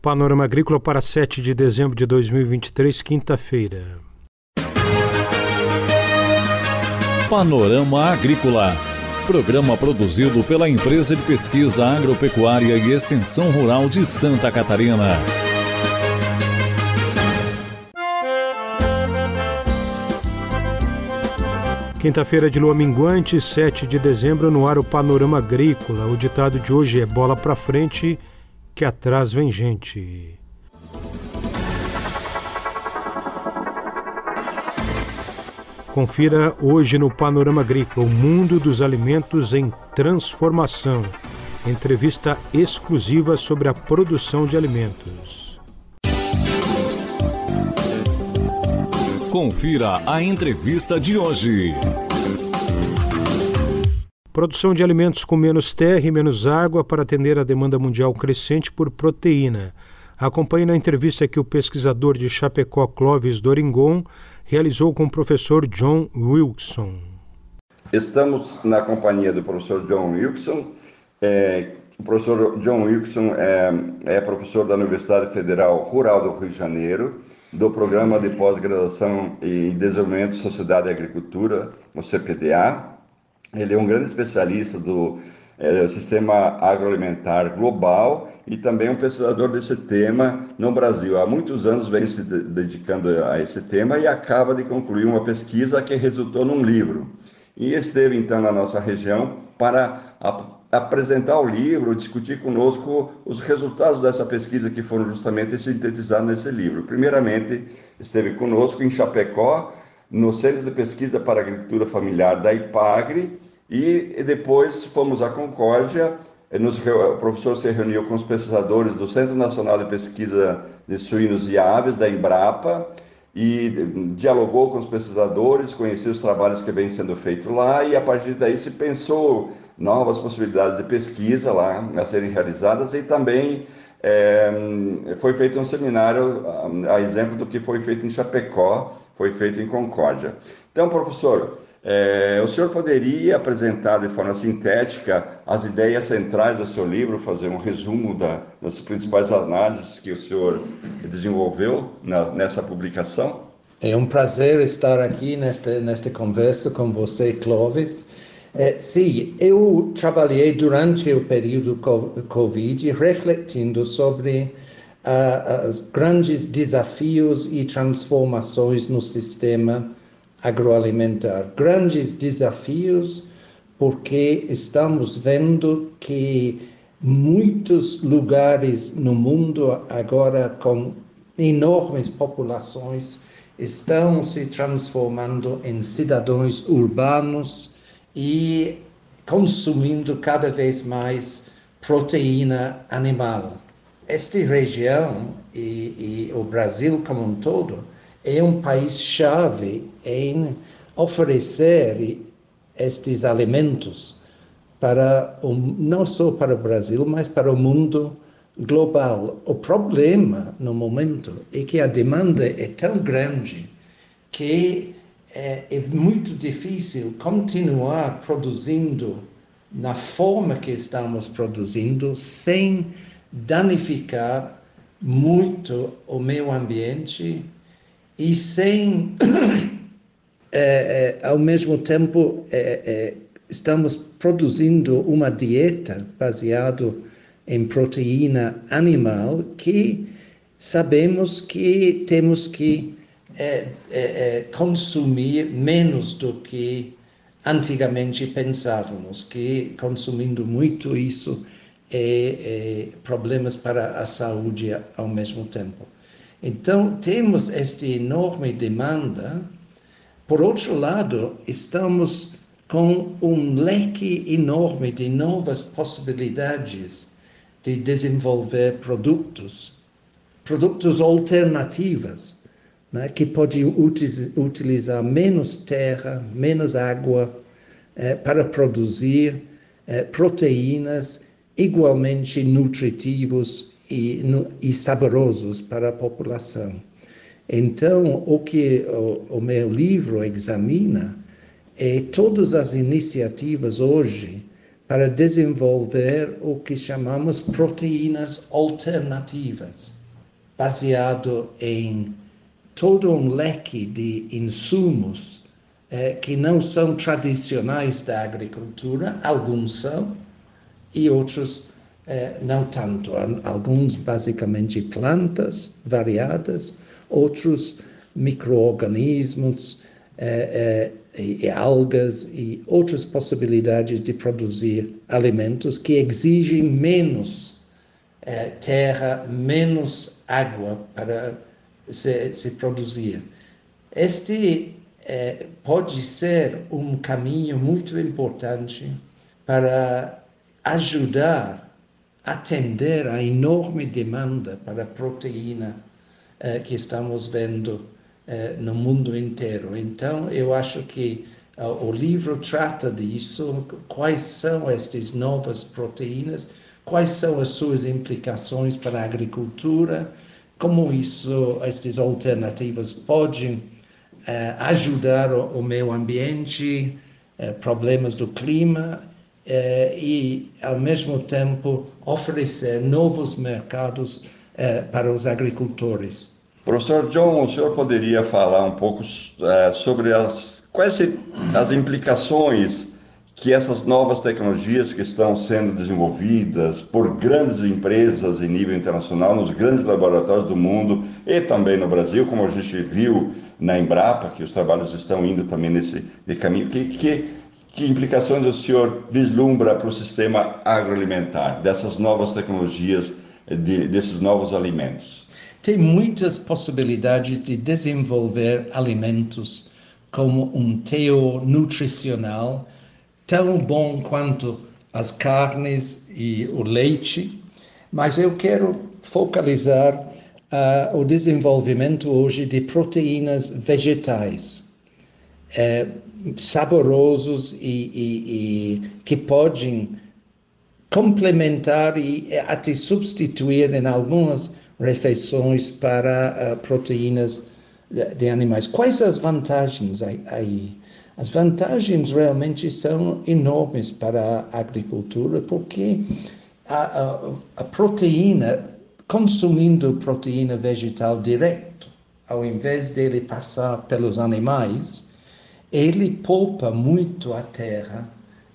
Panorama Agrícola para 7 de dezembro de 2023, quinta-feira. Panorama Agrícola. Programa produzido pela Empresa de Pesquisa Agropecuária e Extensão Rural de Santa Catarina. Quinta-feira de lua minguante, 7 de dezembro, no ar o Panorama Agrícola. O ditado de hoje é bola para frente que atrás vem gente. Confira hoje no Panorama Agrícola o mundo dos alimentos em transformação. Entrevista exclusiva sobre a produção de alimentos. Confira a entrevista de hoje. Produção de alimentos com menos terra e menos água para atender a demanda mundial crescente por proteína. Acompanhe na entrevista que o pesquisador de Chapecó, Clóvis Doringon, realizou com o professor John Wilson. Estamos na companhia do professor John Wilson. É, o professor John Wilson é, é professor da Universidade Federal Rural do Rio de Janeiro, do Programa de Pós-Graduação em Desenvolvimento Sociedade e Agricultura, o CPDA, ele é um grande especialista do é, sistema agroalimentar global e também um pesquisador desse tema no Brasil. Há muitos anos vem se dedicando a esse tema e acaba de concluir uma pesquisa que resultou num livro. E esteve então na nossa região para apresentar o livro, discutir conosco os resultados dessa pesquisa que foram justamente sintetizados nesse livro. Primeiramente, esteve conosco em Chapecó, no Centro de Pesquisa para Agricultura Familiar da IPAGRE, e depois fomos à Concórdia, nos, o professor se reuniu com os pesquisadores do Centro Nacional de Pesquisa de Suínos e Aves, da Embrapa, e dialogou com os pesquisadores, conheceu os trabalhos que vêm sendo feitos lá, e a partir daí se pensou novas possibilidades de pesquisa lá a serem realizadas, e também é, foi feito um seminário, a exemplo do que foi feito em Chapecó, foi feito em Concórdia. Então, professor, é, o senhor poderia apresentar de forma sintética as ideias centrais do seu livro, fazer um resumo da, das principais análises que o senhor desenvolveu na, nessa publicação? É um prazer estar aqui nesta, nesta conversa com você, Clóvis. É, sim, eu trabalhei durante o período Covid refletindo sobre os grandes desafios e transformações no sistema agroalimentar. Grandes desafios, porque estamos vendo que muitos lugares no mundo agora com enormes populações estão se transformando em cidadãos urbanos e consumindo cada vez mais proteína animal esta região e, e, o Brasil como um todo é um país-chave em oferecer estes alimentos para o, não só para o Brasil, mas para o mundo global. O problema no momento é que a demanda é tão grande que é, é muito difícil continuar produzindo na forma que estamos produzindo sem danificar muito o meio ambiente e sem, é, é, ao mesmo tempo, é, estamos produzindo uma dieta baseada em proteína animal que sabemos que temos que é, é, consumir menos do que antigamente pensávamos, que consumindo muito isso e, problemas para a saúde ao mesmo tempo. Então, temos esta enorme demanda. Por outro lado, estamos com um leque enorme de novas possibilidades de desenvolver produtos, produtos alternativos, né, que podem utilizar menos terra, menos água, eh, para produzir eh, proteínas igualmente nutritivos e, e saborosos para a população. Então, o que o, o meu livro examina é todas as iniciativas hoje para desenvolver o que chamamos proteínas alternativas, baseado em todo um leque de insumos eh, que não são tradicionais da agricultura, alguns são, e outros eh, não tanto. Alguns basicamente plantas variadas, outros microorganismos, eh, e, e algas e outras possibilidades de produzir alimentos que exigem menos eh, terra, menos água para se, se produzir. Este eh, pode ser um caminho muito importante para ajudar a atender a enorme demanda para proteína eh, que estamos vendo eh, no mundo inteiro. Então, eu acho que uh, o livro trata disso, quais são estas novas proteínas, quais são as suas implicações para a agricultura, como isso, estas alternativas podem uh, ajudar o, o, meio ambiente, uh, problemas do clima e, ao mesmo tempo, oferecer novos mercados para os agricultores. Professor John, o senhor poderia falar um pouco é, sobre as quais as implicações que essas novas tecnologias que estão sendo desenvolvidas por grandes empresas em nível internacional, nos grandes laboratórios do mundo e também no Brasil, como a gente viu na Embrapa, que os trabalhos estão indo também nesse caminho. Que, que, que implicações o senhor vislumbra para o sistema agroalimentar, dessas novas tecnologias, de, desses novos alimentos? tem muitas possibilidades de desenvolver alimentos como um teo nutricional tão bom quanto as carnes e o leite, mas eu quero focalizar uh, o desenvolvimento hoje de proteínas vegetais, uh, saborosos e, e, e que podem complementar e até substituir em algumas refeições para uh, proteínas de, de, animais. Quais as vantagens aí? As vantagens realmente são enormes para a agricultura, porque a, a, a proteína, consumindo proteína vegetal direto, ao invés dele passar pelos animais, ele poupa muito a terra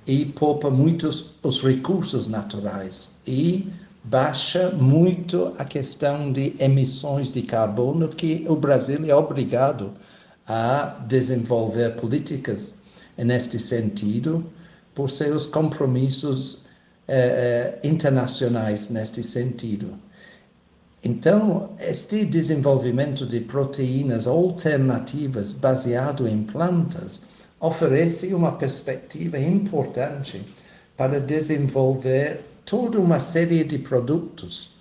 e poupa muitos os recursos naturais e baixa muito a questão de emissões de carbono, que o Brasil é obrigado a desenvolver políticas neste sentido, por seus compromissos eh, eh, internacionais neste sentido. Então, este desenvolvimento de proteínas alternativas baseado em plantas oferece uma perspectiva importante para desenvolver toda uma série de produtos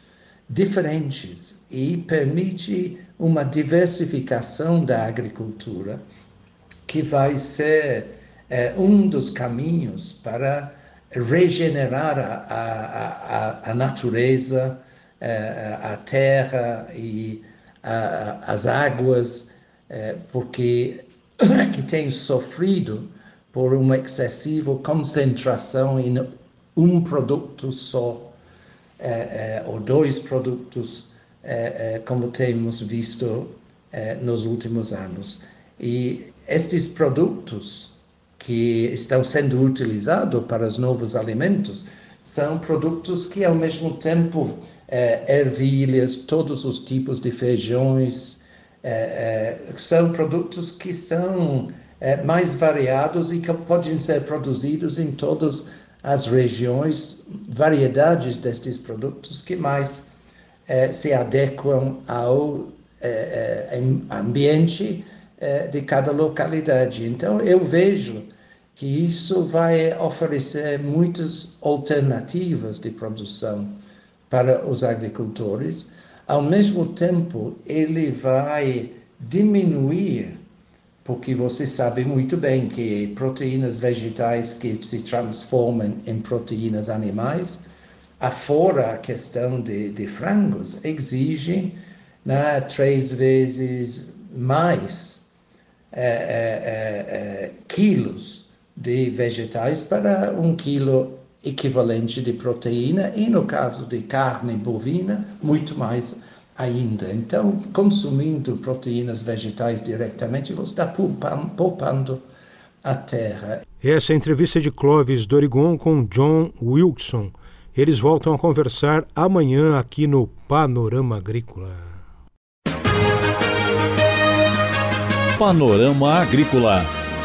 diferentes e permite uma diversificação da agricultura que vai ser é, um dos caminhos para regenerar a, a, a, a natureza, a terra e as águas, é, porque que tem sofrido por uma excessiva concentração em um produto só é, ou dois produtos, como temos visto nos últimos anos. E estes produtos que estão sendo utilizados para os novos alimentos são produtos que, ao mesmo tempo, ervilhas, todos os tipos de feijões, são produtos que são mais variados e que podem ser produzidos em todos as regiões, variedades destes produtos que mais eh, se adequam ao eh, eh ambiente eh, de cada localidade. Então, eu vejo que isso vai oferecer muitas alternativas de produção para os agricultores. Ao mesmo tempo, ele vai diminuir porque você sabe muito bem que proteínas vegetais que se transformam em proteínas animais, afora a questão de, de frangos, exigem né, três vezes mais é, é, é, quilos de vegetais para um quilo equivalente de proteína e, no caso de carne bovina, muito mais ainda. Então, consumindo proteínas vegetais diretamente, você está poupando a terra. Essa é a entrevista de Clóvis Dorigon com John Wilson. Eles voltam a conversar amanhã aqui no Panorama Agrícola. Panorama Agrícola.